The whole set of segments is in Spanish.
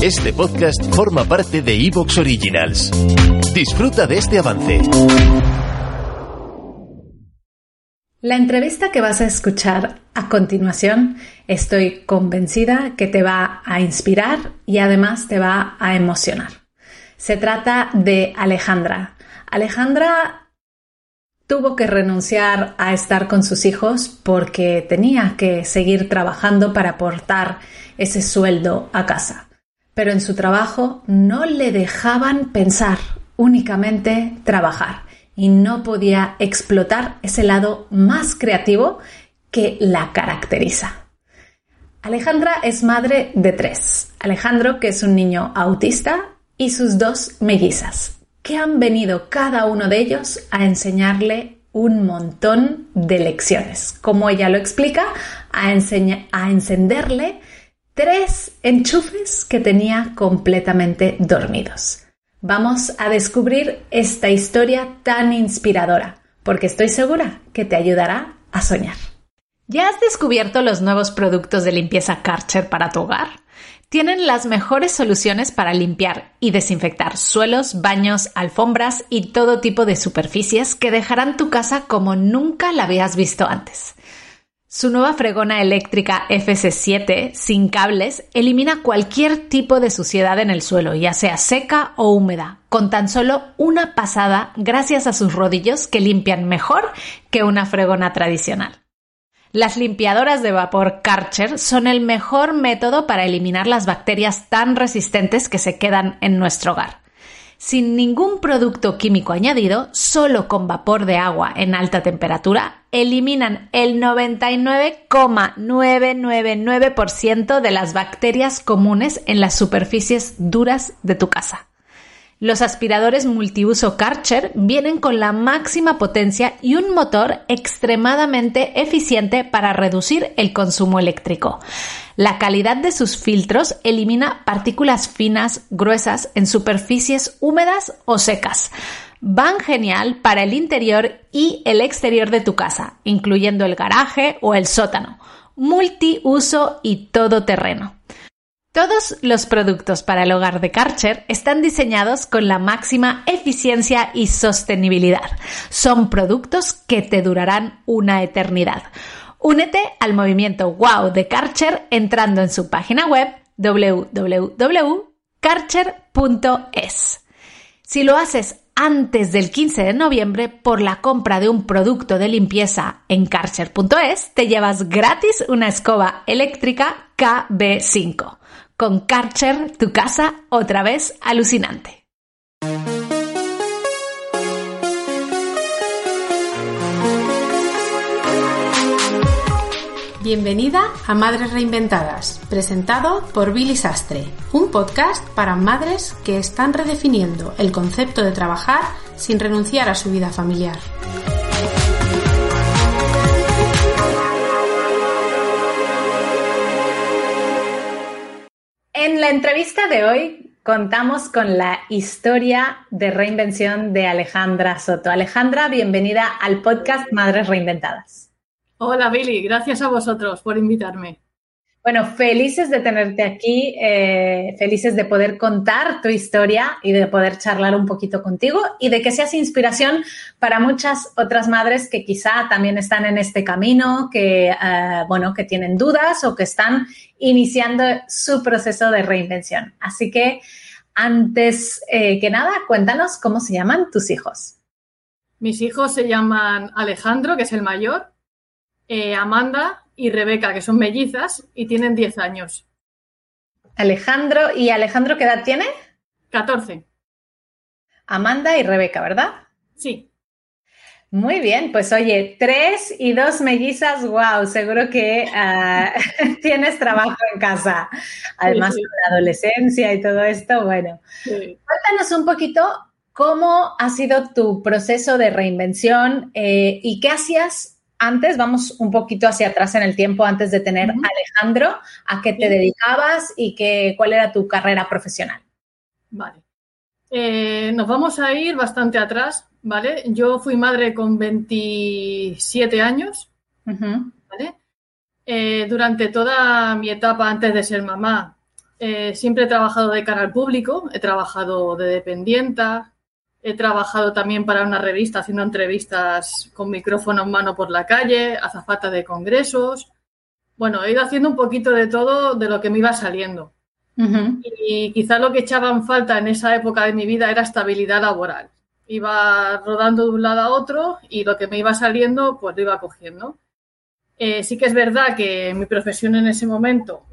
Este podcast forma parte de Evox Originals. Disfruta de este avance. La entrevista que vas a escuchar a continuación estoy convencida que te va a inspirar y además te va a emocionar. Se trata de Alejandra. Alejandra tuvo que renunciar a estar con sus hijos porque tenía que seguir trabajando para aportar ese sueldo a casa pero en su trabajo no le dejaban pensar, únicamente trabajar, y no podía explotar ese lado más creativo que la caracteriza. Alejandra es madre de tres. Alejandro, que es un niño autista, y sus dos mellizas, que han venido cada uno de ellos a enseñarle un montón de lecciones. Como ella lo explica, a, a encenderle tres enchufes que tenía completamente dormidos. Vamos a descubrir esta historia tan inspiradora, porque estoy segura que te ayudará a soñar. ¿Ya has descubierto los nuevos productos de limpieza Karcher para tu hogar? Tienen las mejores soluciones para limpiar y desinfectar suelos, baños, alfombras y todo tipo de superficies que dejarán tu casa como nunca la habías visto antes. Su nueva fregona eléctrica FC7 sin cables elimina cualquier tipo de suciedad en el suelo, ya sea seca o húmeda, con tan solo una pasada gracias a sus rodillos que limpian mejor que una fregona tradicional. Las limpiadoras de vapor Karcher son el mejor método para eliminar las bacterias tan resistentes que se quedan en nuestro hogar sin ningún producto químico añadido, solo con vapor de agua en alta temperatura, eliminan el 99,999% de las bacterias comunes en las superficies duras de tu casa. Los aspiradores multiuso Karcher vienen con la máxima potencia y un motor extremadamente eficiente para reducir el consumo eléctrico. La calidad de sus filtros elimina partículas finas, gruesas en superficies húmedas o secas. Van genial para el interior y el exterior de tu casa, incluyendo el garaje o el sótano. Multiuso y todoterreno. Todos los productos para el hogar de Karcher están diseñados con la máxima eficiencia y sostenibilidad. Son productos que te durarán una eternidad. Únete al movimiento Wow de Karcher entrando en su página web www.karcher.es. Si lo haces antes del 15 de noviembre por la compra de un producto de limpieza en karcher.es, te llevas gratis una escoba eléctrica KB5 con Karcher, tu casa otra vez alucinante. Bienvenida a Madres Reinventadas, presentado por Billy Sastre, un podcast para madres que están redefiniendo el concepto de trabajar sin renunciar a su vida familiar. En la entrevista de hoy contamos con la historia de reinvención de Alejandra Soto. Alejandra, bienvenida al podcast Madres Reinventadas. Hola Billy, gracias a vosotros por invitarme. Bueno, felices de tenerte aquí, eh, felices de poder contar tu historia y de poder charlar un poquito contigo y de que seas inspiración para muchas otras madres que quizá también están en este camino, que, eh, bueno, que tienen dudas o que están iniciando su proceso de reinvención. Así que, antes eh, que nada, cuéntanos cómo se llaman tus hijos. Mis hijos se llaman Alejandro, que es el mayor, Amanda, y Rebeca, que son mellizas y tienen 10 años. Alejandro, ¿y Alejandro qué edad tiene? 14. Amanda y Rebeca, ¿verdad? Sí. Muy bien, pues oye, tres y dos mellizas, wow, seguro que uh, tienes trabajo en casa. Además, sí, sí. la adolescencia y todo esto, bueno. Sí. Cuéntanos un poquito cómo ha sido tu proceso de reinvención eh, y qué hacías antes, vamos un poquito hacia atrás en el tiempo, antes de tener uh -huh. Alejandro, a qué te sí. dedicabas y qué, cuál era tu carrera profesional. Vale. Eh, nos vamos a ir bastante atrás, ¿vale? Yo fui madre con 27 años, uh -huh. ¿vale? Eh, durante toda mi etapa antes de ser mamá, eh, siempre he trabajado de cara al público, he trabajado de dependienta, he trabajado también para una revista haciendo entrevistas con micrófono en mano por la calle, azafata de congresos. Bueno, he ido haciendo un poquito de todo de lo que me iba saliendo. Y quizá lo que echaba en falta en esa época de mi vida era estabilidad laboral. Iba rodando de un lado a otro y lo que me iba saliendo, pues lo iba cogiendo. Eh, sí que es verdad que mi profesión en ese momento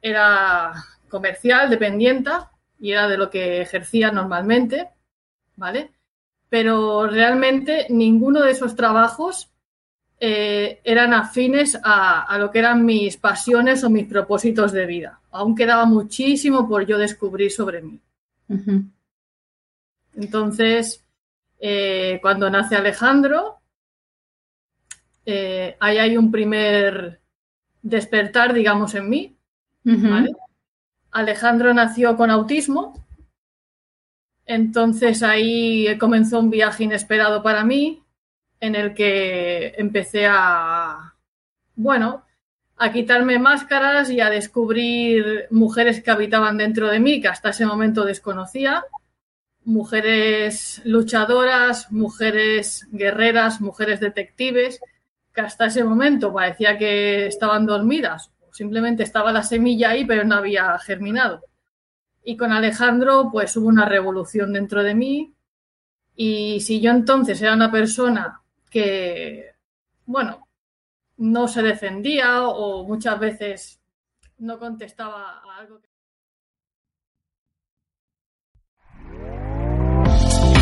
era comercial, dependienta, y era de lo que ejercía normalmente, ¿vale? Pero realmente ninguno de esos trabajos eh, eran afines a, lo que eran mis pasiones o mis propósitos de vida. Aún quedaba muchísimo por yo descubrir sobre mí. Entonces, eh, cuando nace Alejandro, eh, ahí hay un primer despertar, digamos, en mí. Alejandro nació con autismo, entonces ahí comenzó un viaje inesperado para mí en el que empecé a, bueno, a quitarme máscaras y a descubrir mujeres que habitaban dentro de mí, que hasta ese momento desconocía, mujeres luchadoras, mujeres guerreras, mujeres detectives, que hasta ese momento parecía que estaban dormidas, simplemente estaba la semilla ahí, pero no había germinado. Y con Alejandro, pues hubo una revolución dentro de mí. Y si yo entonces era una persona que, bueno, no se defendía o muchas veces no contestaba a algo que...